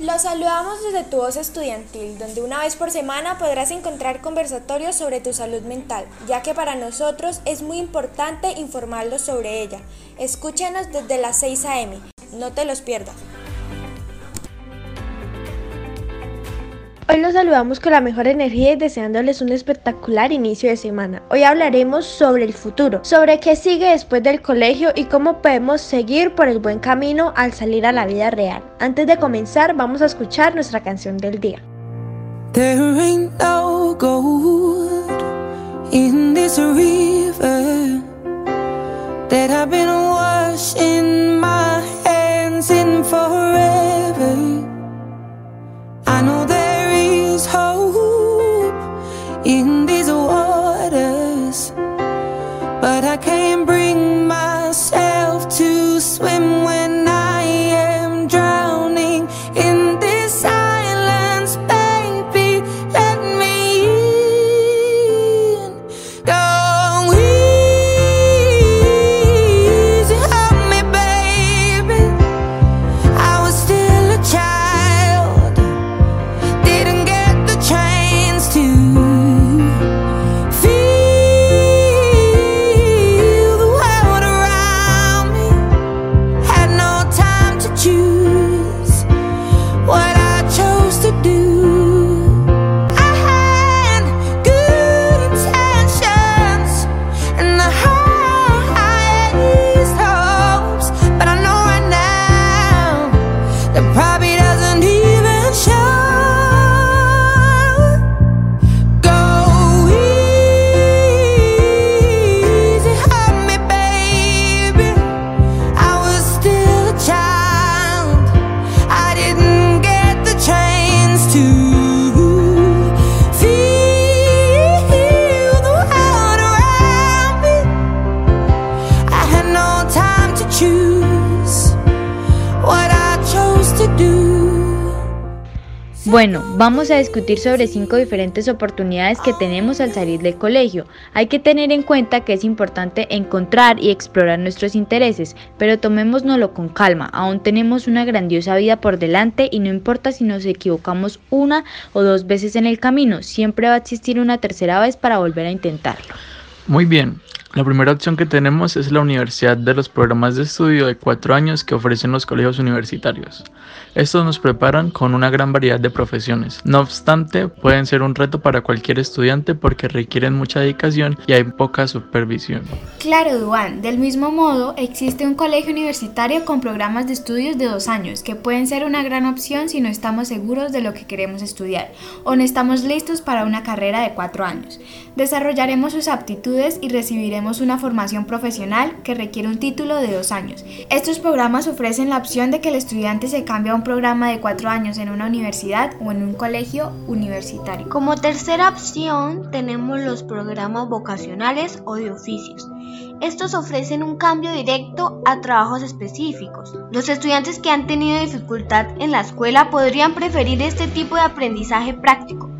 Los saludamos desde tu voz estudiantil, donde una vez por semana podrás encontrar conversatorios sobre tu salud mental, ya que para nosotros es muy importante informarlos sobre ella. Escúchanos desde las 6 a.m. No te los pierdas. Hoy los saludamos con la mejor energía y deseándoles un espectacular inicio de semana. Hoy hablaremos sobre el futuro, sobre qué sigue después del colegio y cómo podemos seguir por el buen camino al salir a la vida real. Antes de comenzar, vamos a escuchar nuestra canción del día. Bueno, vamos a discutir sobre cinco diferentes oportunidades que tenemos al salir del colegio. Hay que tener en cuenta que es importante encontrar y explorar nuestros intereses, pero tomémoslo con calma. Aún tenemos una grandiosa vida por delante y no importa si nos equivocamos una o dos veces en el camino, siempre va a existir una tercera vez para volver a intentarlo. Muy bien, la primera opción que tenemos es la universidad de los programas de estudio de cuatro años que ofrecen los colegios universitarios. Estos nos preparan con una gran variedad de profesiones. No obstante, pueden ser un reto para cualquier estudiante porque requieren mucha dedicación y hay poca supervisión. Claro, Duan. Del mismo modo, existe un colegio universitario con programas de estudios de dos años que pueden ser una gran opción si no estamos seguros de lo que queremos estudiar o no estamos listos para una carrera de cuatro años. Desarrollaremos sus aptitudes y recibiremos una formación profesional que requiere un título de dos años. Estos programas ofrecen la opción de que el estudiante se cambie a un programa de cuatro años en una universidad o en un colegio universitario. Como tercera opción tenemos los programas vocacionales o de oficios. Estos ofrecen un cambio directo a trabajos específicos. Los estudiantes que han tenido dificultad en la escuela podrían preferir este tipo de aprendizaje práctico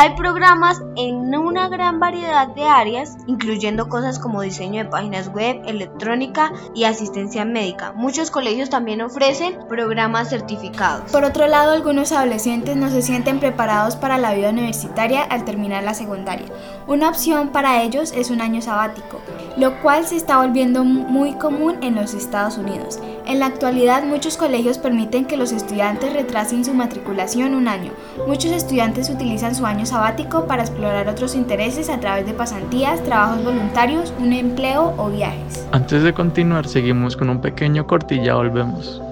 hay programas en una gran variedad de áreas, incluyendo cosas como diseño de páginas web, electrónica y asistencia médica. Muchos colegios también ofrecen programas certificados. Por otro lado, algunos adolescentes no se sienten preparados para la vida universitaria al terminar la secundaria. Una opción para ellos es un año sabático, lo cual se está volviendo muy común en los Estados Unidos. En la actualidad, muchos colegios permiten que los estudiantes retrasen su matriculación un año. Muchos estudiantes utilizan su año sabático para explorar otros intereses a través de pasantías, trabajos voluntarios, un empleo o viajes. Antes de continuar, seguimos con un pequeño corte y ya volvemos.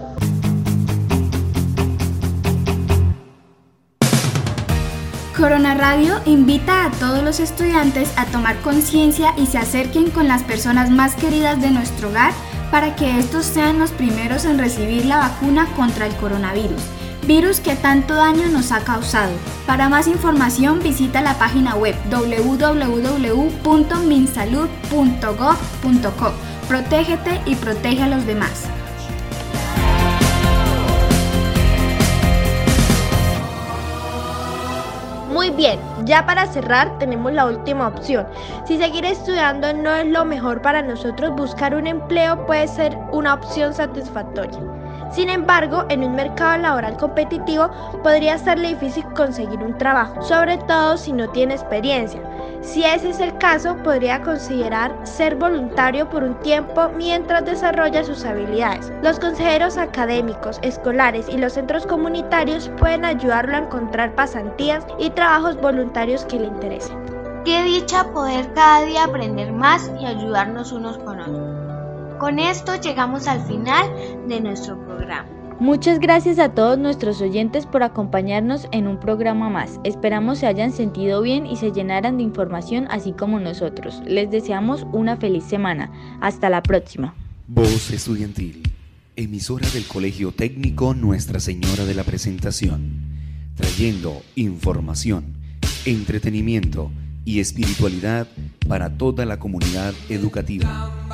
Corona Radio invita a todos los estudiantes a tomar conciencia y se acerquen con las personas más queridas de nuestro hogar para que estos sean los primeros en recibir la vacuna contra el coronavirus virus que tanto daño nos ha causado. Para más información visita la página web www.minsalud.gov.co Protégete y protege a los demás. Muy bien, ya para cerrar tenemos la última opción. Si seguir estudiando no es lo mejor para nosotros, buscar un empleo puede ser una opción satisfactoria. Sin embargo, en un mercado laboral competitivo podría ser difícil conseguir un trabajo, sobre todo si no tiene experiencia. Si ese es el caso, podría considerar ser voluntario por un tiempo mientras desarrolla sus habilidades. Los consejeros académicos, escolares y los centros comunitarios pueden ayudarlo a encontrar pasantías y trabajos voluntarios que le interesen. Qué dicha poder cada día aprender más y ayudarnos unos con otros. Con esto llegamos al final de nuestro programa. Muchas gracias a todos nuestros oyentes por acompañarnos en un programa más. Esperamos se hayan sentido bien y se llenaran de información así como nosotros. Les deseamos una feliz semana. Hasta la próxima. Voz Estudiantil, emisora del Colegio Técnico Nuestra Señora de la Presentación, trayendo información, entretenimiento y espiritualidad para toda la comunidad educativa.